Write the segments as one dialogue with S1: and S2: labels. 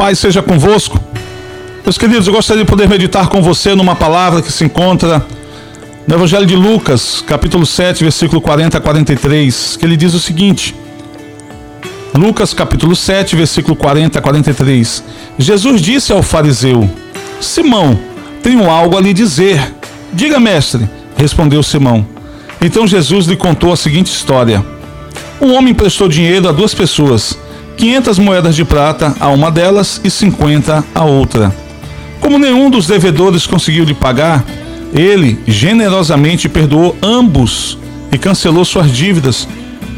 S1: Pai seja convosco. Meus queridos, eu gostaria de poder meditar com você numa palavra que se encontra no Evangelho de Lucas, capítulo 7, versículo 40 a 43, que ele diz o seguinte: Lucas, capítulo 7, versículo 40 a 43. Jesus disse ao fariseu: Simão, tenho algo a lhe dizer. Diga, mestre, respondeu Simão. Então Jesus lhe contou a seguinte história: Um homem prestou dinheiro a duas pessoas, 500 moedas de prata a uma delas e 50 a outra. Como nenhum dos devedores conseguiu lhe pagar, ele generosamente perdoou ambos e cancelou suas dívidas.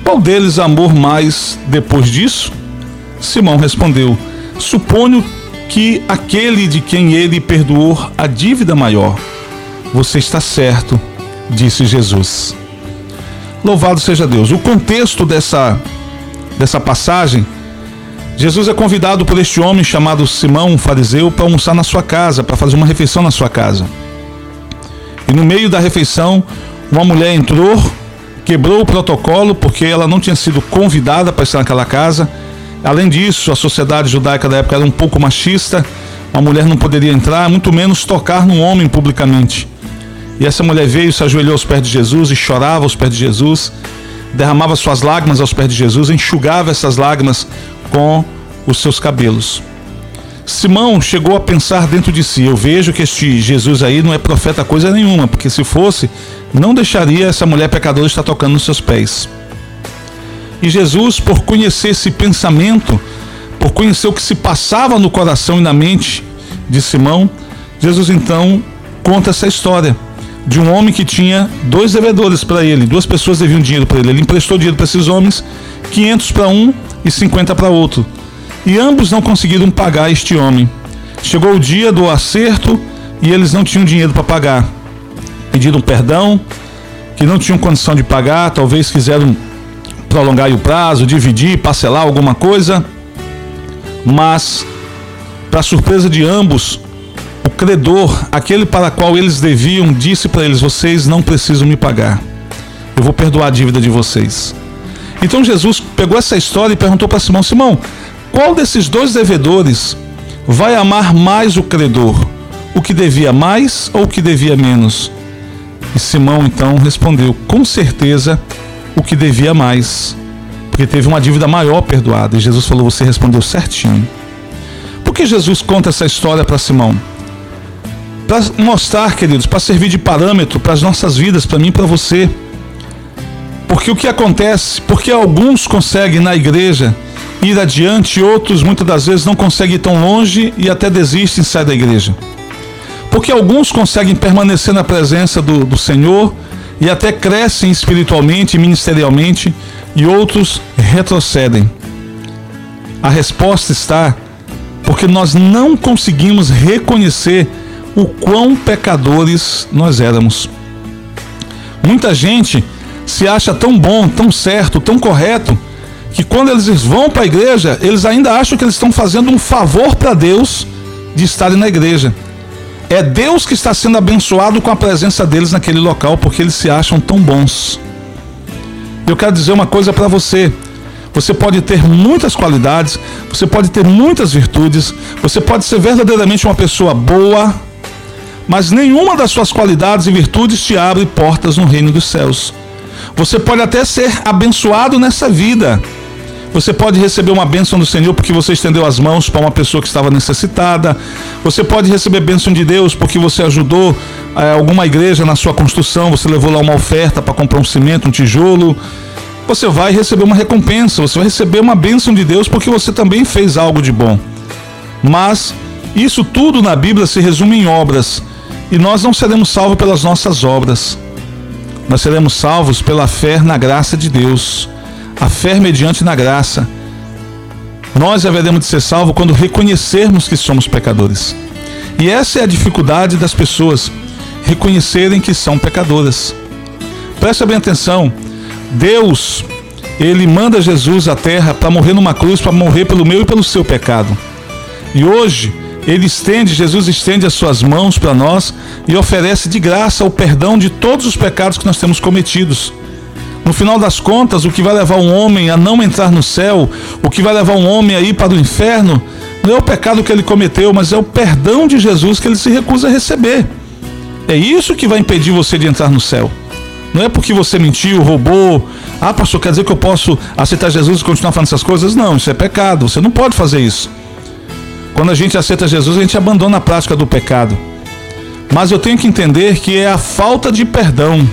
S1: Qual deles amor mais depois disso? Simão respondeu: Suponho que aquele de quem ele perdoou a dívida maior. Você está certo, disse Jesus. Louvado seja Deus. O contexto dessa, dessa passagem, Jesus é convidado por este homem chamado Simão, um fariseu, para almoçar na sua casa, para fazer uma refeição na sua casa. E no meio da refeição, uma mulher entrou, quebrou o protocolo porque ela não tinha sido convidada para estar naquela casa. Além disso, a sociedade judaica da época era um pouco machista. Uma mulher não poderia entrar, muito menos tocar num homem publicamente. E essa mulher veio, se ajoelhou aos pés de Jesus e chorava aos pés de Jesus, derramava suas lágrimas aos pés de Jesus, enxugava essas lágrimas com os seus cabelos. Simão chegou a pensar dentro de si: eu vejo que este Jesus aí não é profeta coisa nenhuma, porque se fosse, não deixaria essa mulher pecadora estar tocando nos seus pés. E Jesus, por conhecer esse pensamento, por conhecer o que se passava no coração e na mente de Simão, Jesus então conta essa história de um homem que tinha dois devedores para ele, duas pessoas deviam dinheiro para ele. Ele emprestou dinheiro para esses homens, 500 para um e 50 para outro. E ambos não conseguiram pagar este homem. Chegou o dia do acerto e eles não tinham dinheiro para pagar. Pediram perdão, que não tinham condição de pagar, talvez quiseram prolongar o prazo, dividir, parcelar alguma coisa. Mas, para surpresa de ambos, o credor, aquele para qual eles deviam, disse para eles: Vocês não precisam me pagar. Eu vou perdoar a dívida de vocês. Então Jesus pegou essa história e perguntou para Simão: Simão, qual desses dois devedores vai amar mais o credor? O que devia mais ou o que devia menos? E Simão então respondeu: Com certeza, o que devia mais, porque teve uma dívida maior perdoada. E Jesus falou: Você respondeu certinho. Por que Jesus conta essa história para Simão? para mostrar, queridos, para servir de parâmetro para as nossas vidas, para mim e para você. Porque o que acontece? Porque alguns conseguem na igreja ir adiante, outros muitas das vezes não conseguem ir tão longe e até desistem e saem da igreja. Porque alguns conseguem permanecer na presença do, do Senhor e até crescem espiritualmente e ministerialmente, e outros retrocedem. A resposta está porque nós não conseguimos reconhecer o quão pecadores nós éramos. Muita gente se acha tão bom, tão certo, tão correto, que quando eles vão para a igreja, eles ainda acham que eles estão fazendo um favor para Deus de estarem na igreja. É Deus que está sendo abençoado com a presença deles naquele local, porque eles se acham tão bons. Eu quero dizer uma coisa para você. Você pode ter muitas qualidades, você pode ter muitas virtudes, você pode ser verdadeiramente uma pessoa boa, mas nenhuma das suas qualidades e virtudes te abre portas no reino dos céus. Você pode até ser abençoado nessa vida. Você pode receber uma bênção do Senhor porque você estendeu as mãos para uma pessoa que estava necessitada. Você pode receber bênção de Deus porque você ajudou é, alguma igreja na sua construção. Você levou lá uma oferta para comprar um cimento, um tijolo. Você vai receber uma recompensa. Você vai receber uma bênção de Deus porque você também fez algo de bom. Mas isso tudo na Bíblia se resume em obras. E nós não seremos salvos pelas nossas obras. Nós seremos salvos pela fé na graça de Deus. A fé mediante na graça. Nós haveremos de ser salvos quando reconhecermos que somos pecadores. E essa é a dificuldade das pessoas, reconhecerem que são pecadoras. Presta bem atenção. Deus, ele manda Jesus à terra para morrer numa cruz, para morrer pelo meu e pelo seu pecado. E hoje, ele estende, Jesus estende as suas mãos para nós e oferece de graça o perdão de todos os pecados que nós temos cometidos. No final das contas, o que vai levar um homem a não entrar no céu, o que vai levar um homem a ir para o inferno, Não é o pecado que ele cometeu, mas é o perdão de Jesus que ele se recusa a receber. É isso que vai impedir você de entrar no céu. Não é porque você mentiu, roubou. Ah, pastor, quer dizer que eu posso aceitar Jesus e continuar fazendo essas coisas? Não, isso é pecado. Você não pode fazer isso. Quando a gente aceita Jesus, a gente abandona a prática do pecado. Mas eu tenho que entender que é a falta de perdão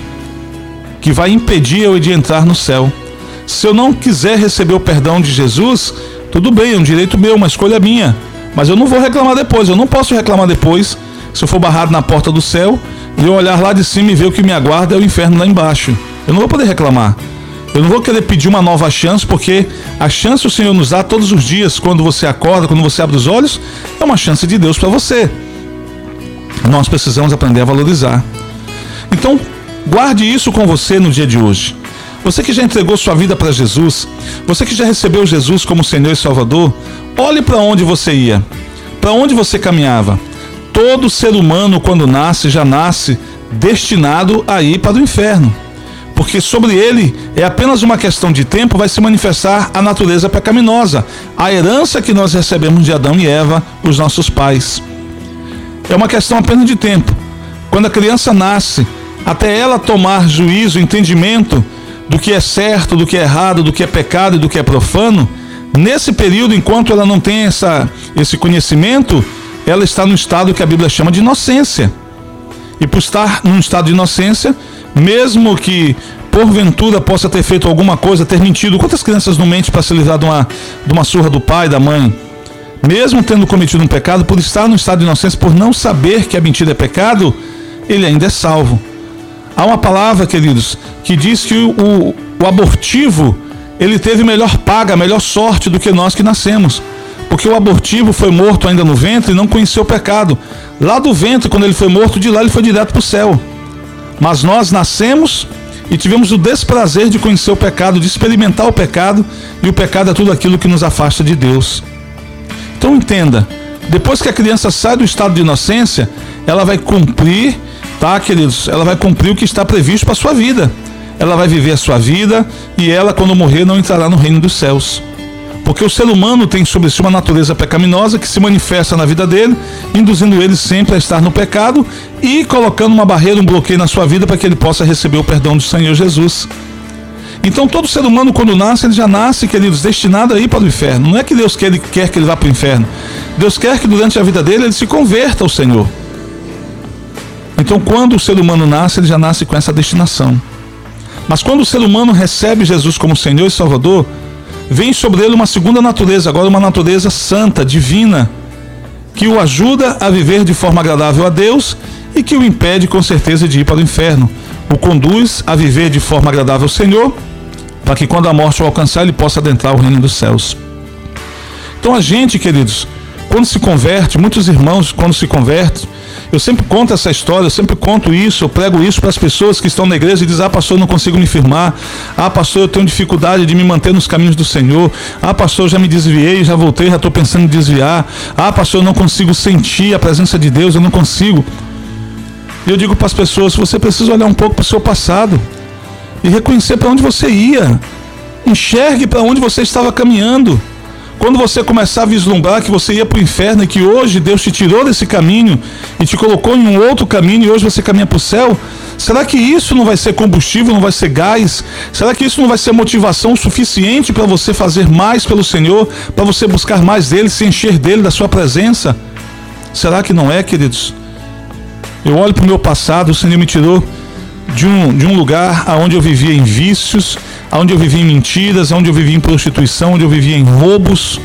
S1: que vai impedir eu de entrar no céu. Se eu não quiser receber o perdão de Jesus, tudo bem, é um direito meu, uma escolha minha. Mas eu não vou reclamar depois, eu não posso reclamar depois se eu for barrado na porta do céu e eu olhar lá de cima e ver o que me aguarda é o inferno lá embaixo. Eu não vou poder reclamar. Eu não vou querer pedir uma nova chance, porque a chance o Senhor nos dá todos os dias, quando você acorda, quando você abre os olhos, é uma chance de Deus para você. Nós precisamos aprender a valorizar. Então, guarde isso com você no dia de hoje. Você que já entregou sua vida para Jesus, você que já recebeu Jesus como Senhor e Salvador, olhe para onde você ia, para onde você caminhava. Todo ser humano, quando nasce, já nasce destinado a ir para o inferno porque sobre ele é apenas uma questão de tempo vai se manifestar a natureza pecaminosa, a herança que nós recebemos de Adão e Eva, os nossos pais. É uma questão apenas de tempo. Quando a criança nasce, até ela tomar juízo, entendimento do que é certo, do que é errado, do que é pecado e do que é profano, nesse período, enquanto ela não tem essa, esse conhecimento, ela está no estado que a Bíblia chama de inocência. E por estar num estado de inocência, mesmo que porventura possa ter feito alguma coisa, ter mentido. Quantas crianças não mentem para se livrar de uma, de uma surra do pai, da mãe? Mesmo tendo cometido um pecado, por estar no estado de inocência, por não saber que a mentira é pecado, ele ainda é salvo. Há uma palavra, queridos, que diz que o, o, abortivo ele teve melhor paga, melhor sorte do que nós que nascemos. Porque o abortivo foi morto ainda no ventre e não conheceu o pecado. Lá do ventre, quando ele foi morto, de lá ele foi direto para o céu. Mas nós nascemos e tivemos o desprazer de conhecer o pecado, de experimentar o pecado, e o pecado é tudo aquilo que nos afasta de Deus. Então entenda, depois que a criança sai do estado de inocência, ela vai cumprir, tá, queridos? Ela vai cumprir o que está previsto para sua vida. Ela vai viver a sua vida e ela, quando morrer, não entrará no reino dos céus. Porque o ser humano tem sobre si uma natureza pecaminosa que se manifesta na vida dele, induzindo ele sempre a estar no pecado e colocando uma barreira, um bloqueio na sua vida para que ele possa receber o perdão do Senhor Jesus. Então todo ser humano quando nasce, ele já nasce, queridos, destinado a ir para o inferno. Não é que Deus quer, quer que ele vá para o inferno. Deus quer que durante a vida dele ele se converta ao Senhor. Então quando o ser humano nasce, ele já nasce com essa destinação. Mas quando o ser humano recebe Jesus como Senhor e Salvador, vem sobre ele uma segunda natureza, agora uma natureza santa, divina, que o ajuda a viver de forma agradável a Deus e que o impede com certeza de ir para o inferno. O conduz a viver de forma agradável ao Senhor, para que quando a morte o alcançar, ele possa adentrar o reino dos céus. Então a gente, queridos, quando se converte, muitos irmãos, quando se convertem, eu sempre conto essa história, eu sempre conto isso, eu prego isso para as pessoas que estão na igreja e dizem: Ah, pastor, eu não consigo me firmar. Ah, pastor, eu tenho dificuldade de me manter nos caminhos do Senhor. Ah, pastor, já me desviei, já voltei, já estou pensando em desviar. Ah, pastor, eu não consigo sentir a presença de Deus, eu não consigo. E eu digo para as pessoas: você precisa olhar um pouco para o seu passado e reconhecer para onde você ia. Enxergue para onde você estava caminhando. Quando você começar a vislumbrar que você ia para o inferno e que hoje Deus te tirou desse caminho e te colocou em um outro caminho e hoje você caminha para o céu, será que isso não vai ser combustível, não vai ser gás? Será que isso não vai ser motivação suficiente para você fazer mais pelo Senhor, para você buscar mais dele, se encher dele, da sua presença? Será que não é, queridos? Eu olho para o meu passado, o Senhor me tirou de um, de um lugar onde eu vivia em vícios, onde eu vivia em mentiras, onde eu vivia em prostituição, onde eu vivia em roubos.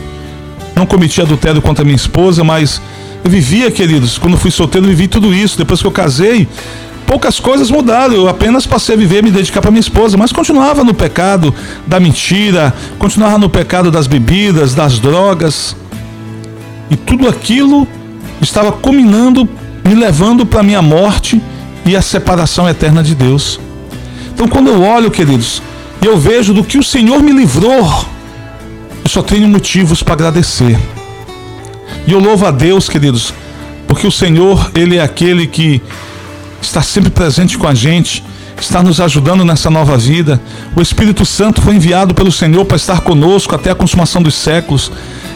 S1: Não cometi adultério contra minha esposa, mas eu vivia, queridos, quando fui solteiro, eu vivi tudo isso. Depois que eu casei, poucas coisas mudaram. Eu apenas passei a viver, me dedicar para minha esposa, mas continuava no pecado da mentira, continuava no pecado das bebidas, das drogas. E tudo aquilo estava culminando, me levando para minha morte e a separação eterna de Deus. Então, quando eu olho, queridos, e eu vejo do que o Senhor me livrou, eu só tenho motivos para agradecer. E eu louvo a Deus, queridos, porque o Senhor, Ele é aquele que está sempre presente com a gente, está nos ajudando nessa nova vida. O Espírito Santo foi enviado pelo Senhor para estar conosco até a consumação dos séculos.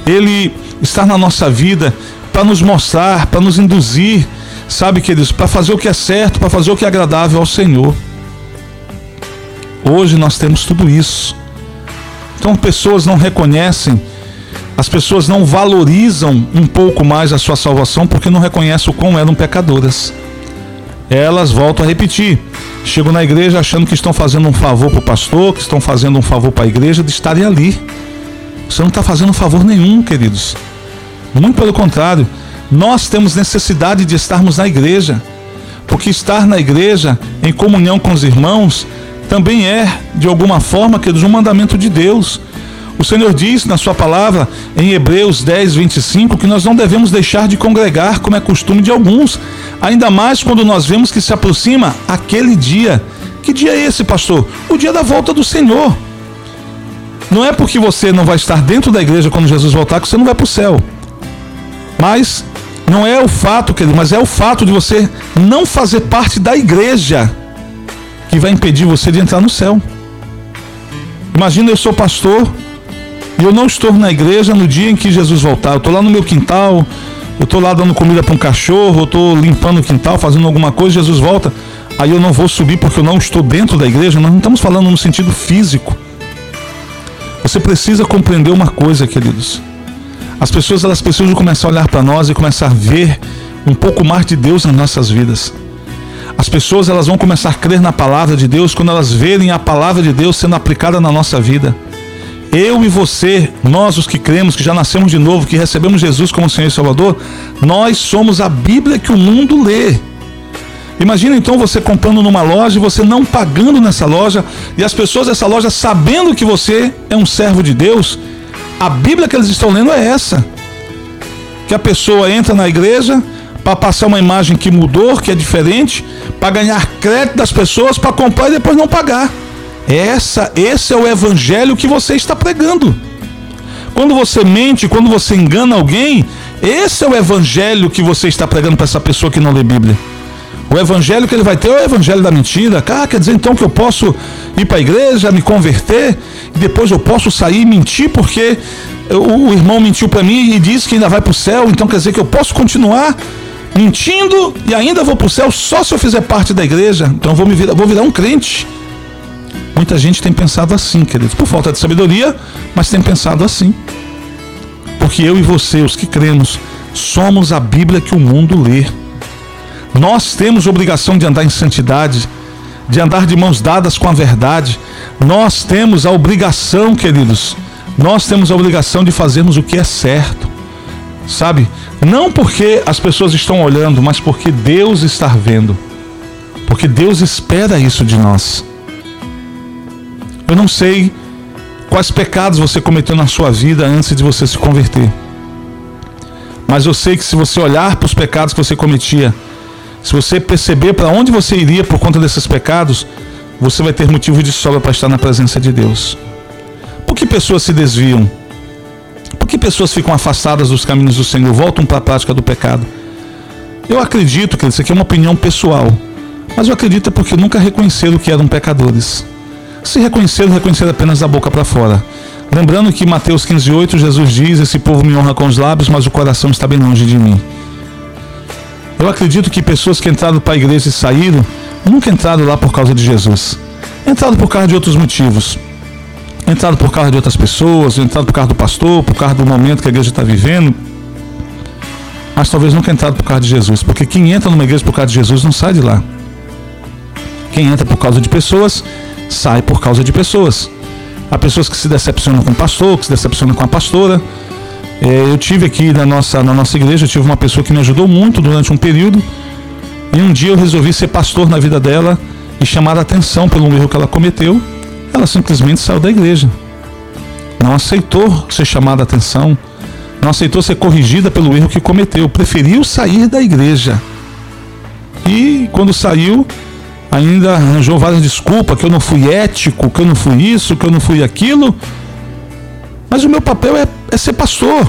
S1: ele está na nossa vida para nos mostrar, para nos induzir, sabe, queridos, para fazer o que é certo, para fazer o que é agradável ao Senhor. Hoje nós temos tudo isso. Então pessoas não reconhecem, as pessoas não valorizam um pouco mais a sua salvação porque não reconhecem o quão eram pecadoras. Elas voltam a repetir. Chegam na igreja achando que estão fazendo um favor para o pastor, que estão fazendo um favor para a igreja de estarem ali. Você não está fazendo favor nenhum, queridos. Muito pelo contrário, nós temos necessidade de estarmos na igreja, porque estar na igreja, em comunhão com os irmãos, também é, de alguma forma, queridos, um mandamento de Deus. O Senhor diz na Sua palavra, em Hebreus 10, 25, que nós não devemos deixar de congregar, como é costume de alguns, ainda mais quando nós vemos que se aproxima aquele dia. Que dia é esse, pastor? O dia da volta do Senhor. Não é porque você não vai estar dentro da igreja quando Jesus voltar que você não vai para o céu. Mas não é o fato, querido, mas é o fato de você não fazer parte da igreja que vai impedir você de entrar no céu. Imagina eu sou pastor e eu não estou na igreja no dia em que Jesus voltar. Eu estou lá no meu quintal, eu estou lá dando comida para um cachorro, eu estou limpando o quintal, fazendo alguma coisa, Jesus volta. Aí eu não vou subir porque eu não estou dentro da igreja. Nós não estamos falando no sentido físico. Você precisa compreender uma coisa, queridos. As pessoas elas precisam começar a olhar para nós e começar a ver um pouco mais de Deus nas nossas vidas. As pessoas elas vão começar a crer na palavra de Deus quando elas verem a palavra de Deus sendo aplicada na nossa vida. Eu e você, nós os que cremos, que já nascemos de novo, que recebemos Jesus como Senhor e Salvador, nós somos a Bíblia que o mundo lê. Imagina então você comprando numa loja e você não pagando nessa loja e as pessoas dessa loja sabendo que você é um servo de Deus a Bíblia que eles estão lendo é essa. Que a pessoa entra na igreja para passar uma imagem que mudou, que é diferente, para ganhar crédito das pessoas, para comprar e depois não pagar. Essa, esse é o evangelho que você está pregando. Quando você mente, quando você engana alguém, esse é o evangelho que você está pregando para essa pessoa que não lê Bíblia. O evangelho que ele vai ter é o evangelho da mentira. Ah, quer dizer então que eu posso ir para a igreja, me converter, e depois eu posso sair e mentir porque o, irmão mentiu para mim e disse que ainda vai para o céu, então quer dizer que eu posso continuar mentindo e ainda vou para o céu só se eu fizer parte da igreja. Então vou, me virar, vou virar um crente. Muita gente tem pensado assim, queridos, por falta de sabedoria, mas tem pensado assim. Porque eu e você, os que cremos, somos a Bíblia que o mundo lê. Nós temos obrigação de andar em santidade, de andar de mãos dadas com a verdade. Nós temos a obrigação, queridos, nós temos a obrigação de fazermos o que é certo. Sabe? Não porque as pessoas estão olhando, mas porque Deus está vendo. Porque Deus espera isso de nós. Eu não sei quais pecados você cometeu na sua vida antes de você se converter. Mas eu sei que se você olhar para os pecados que você cometia, se você perceber para onde você iria por conta desses pecados, você vai ter motivo de sobra para estar na presença de Deus. Por que pessoas se desviam? Que pessoas ficam afastadas dos caminhos do Senhor, voltam para a prática do pecado? Eu acredito que isso aqui é uma opinião pessoal, mas eu acredito porque nunca reconheceram que eram pecadores. Se reconheceram, reconheceram apenas da boca para fora. Lembrando que Mateus 15,8 Jesus diz: Esse povo me honra com os lábios, mas o coração está bem longe de mim. Eu acredito que pessoas que entraram para a igreja e saíram, nunca entraram lá por causa de Jesus. Entraram por causa de outros motivos. Entraram por causa de outras pessoas, entraram por causa do pastor, por causa do momento que a igreja está vivendo. Mas talvez nunca entraram por causa de Jesus. Porque quem entra numa igreja por causa de Jesus não sai de lá. Quem entra por causa de pessoas, sai por causa de pessoas. Há pessoas que se decepcionam com o pastor, que se decepcionam com a pastora, é, eu tive aqui na nossa, na nossa igreja, tive uma pessoa que me ajudou muito durante um período. E um dia eu resolvi ser pastor na vida dela e chamar a atenção pelo erro que ela cometeu. Ela simplesmente saiu da igreja. Não aceitou ser chamada a atenção. Não aceitou ser corrigida pelo erro que cometeu. Preferiu sair da igreja. E quando saiu, ainda arranjou várias desculpas, que eu não fui ético, que eu não fui isso, que eu não fui aquilo. Mas o meu papel é, é ser pastor.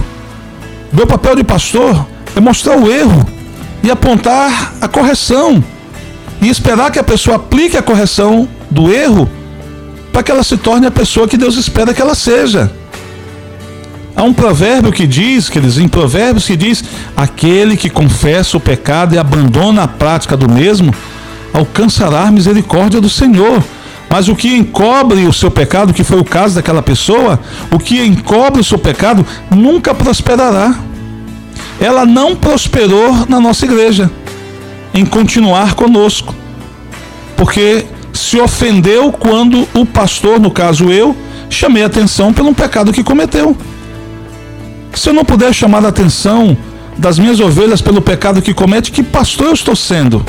S1: Meu papel de pastor é mostrar o erro e apontar a correção. E esperar que a pessoa aplique a correção do erro para que ela se torne a pessoa que Deus espera que ela seja. Há um provérbio que diz, que eles em provérbios que diz: aquele que confessa o pecado e abandona a prática do mesmo, alcançará a misericórdia do Senhor. Mas o que encobre o seu pecado, que foi o caso daquela pessoa, o que encobre o seu pecado nunca prosperará. Ela não prosperou na nossa igreja em continuar conosco, porque se ofendeu quando o pastor, no caso eu, chamei atenção pelo pecado que cometeu. Se eu não puder chamar a atenção das minhas ovelhas pelo pecado que comete, que pastor eu estou sendo?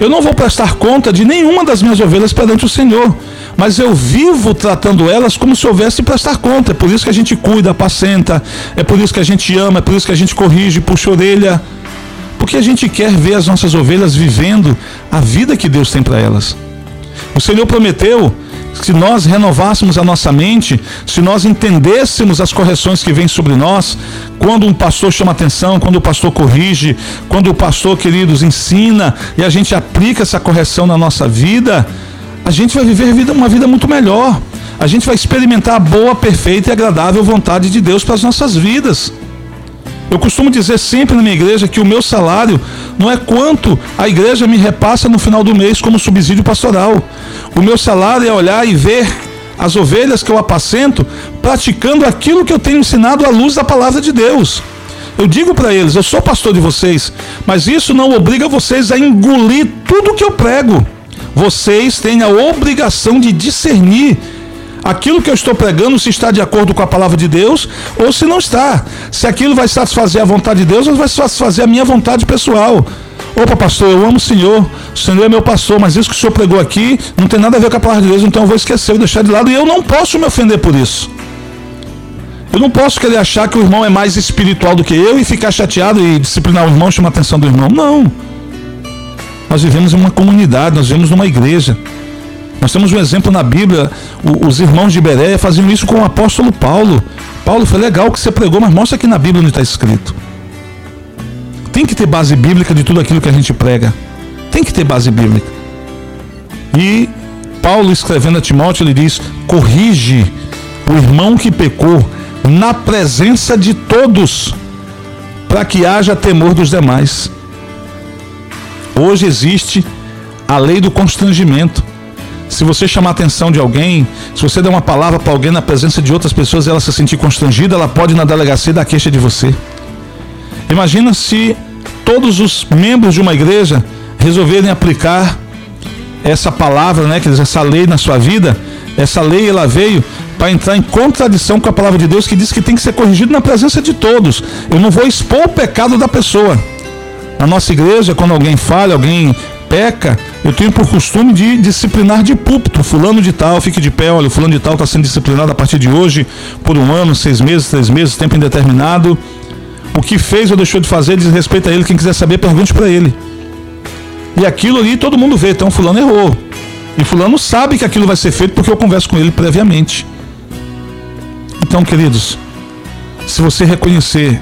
S1: Eu não vou prestar conta de nenhuma das minhas ovelhas perante o Senhor, mas eu vivo tratando elas como se houvesse prestar conta. É por isso que a gente cuida, apacenta, é por isso que a gente ama, é por isso que a gente corrige, puxa a orelha, porque a gente quer ver as nossas ovelhas vivendo a vida que Deus tem para elas. O Senhor prometeu se nós renovássemos a nossa mente, se nós entendêssemos as correções que vêm sobre nós, quando um pastor chama atenção, quando o pastor corrige, quando o pastor, queridos, ensina e a gente aplica essa correção na nossa vida, a gente vai viver uma vida muito melhor. A gente vai experimentar a boa, perfeita e agradável vontade de Deus para as nossas vidas. Eu costumo dizer sempre na minha igreja que o meu salário não é quanto a igreja me repassa no final do mês como subsídio pastoral. O meu salário é olhar e ver as ovelhas que eu apacento praticando aquilo que eu tenho ensinado à luz da palavra de Deus. Eu digo para eles, eu sou pastor de vocês, mas isso não obriga vocês a engolir tudo que eu prego. Vocês têm a obrigação de discernir aquilo que eu estou pregando se está de acordo com a palavra de Deus ou se não está. Se aquilo vai satisfazer a vontade de Deus ou vai satisfazer a minha vontade pessoal. Opa, pastor, eu amo o Senhor, o Senhor é meu pastor, mas isso que o Senhor pregou aqui não tem nada a ver com a palavra de Deus, então eu vou esquecer, vou deixar de lado e eu não posso me ofender por isso. Eu não posso querer achar que o irmão é mais espiritual do que eu e ficar chateado e disciplinar o irmão, chamar a atenção do irmão. Não. Nós vivemos em uma comunidade, nós vivemos numa igreja. Nós temos um exemplo na Bíblia, os irmãos de Bereia faziam isso com o apóstolo Paulo. Paulo, foi legal que você pregou, mas mostra aqui na Bíblia onde está escrito. Tem que ter base bíblica de tudo aquilo que a gente prega. Tem que ter base bíblica. E Paulo, escrevendo a Timóteo, ele diz: corrige o irmão que pecou na presença de todos, para que haja temor dos demais. Hoje existe a lei do constrangimento. Se você chamar a atenção de alguém, se você der uma palavra para alguém na presença de outras pessoas e ela se sentir constrangida, ela pode ir na delegacia dar queixa de você. Imagina se todos os membros de uma igreja resolverem aplicar essa palavra, né, essa lei na sua vida. Essa lei ela veio para entrar em contradição com a palavra de Deus que diz que tem que ser corrigido na presença de todos. Eu não vou expor o pecado da pessoa. Na nossa igreja, quando alguém falha, alguém peca, eu tenho por costume de disciplinar de púlpito. Fulano de tal, fique de pé, olha, fulano de tal está sendo disciplinado a partir de hoje, por um ano, seis meses, três meses, tempo indeterminado. O que fez ou deixou de fazer diz respeito a ele. Quem quiser saber, pergunte para ele. E aquilo ali todo mundo vê, então fulano errou. E fulano sabe que aquilo vai ser feito porque eu converso com ele previamente. Então, queridos, se você reconhecer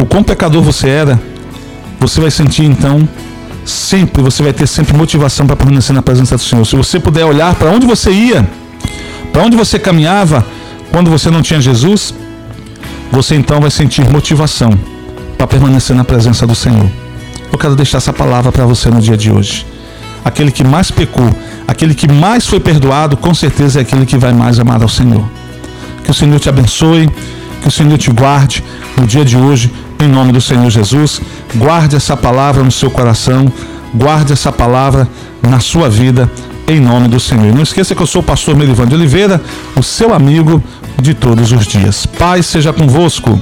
S1: o quão pecador você era, você vai sentir então sempre, você vai ter sempre motivação para permanecer na presença do Senhor. Se você puder olhar para onde você ia, para onde você caminhava quando você não tinha Jesus, você então vai sentir motivação para permanecer na presença do Senhor. Eu quero deixar essa palavra para você no dia de hoje. Aquele que mais pecou, aquele que mais foi perdoado, com certeza é aquele que vai mais amar ao Senhor. Que o Senhor te abençoe, que o Senhor te guarde no dia de hoje em nome do Senhor Jesus. Guarde essa palavra no seu coração, guarde essa palavra na sua vida, em nome do Senhor. Não esqueça que eu sou o pastor Melivan de Oliveira, o seu amigo de todos os dias. Paz seja convosco.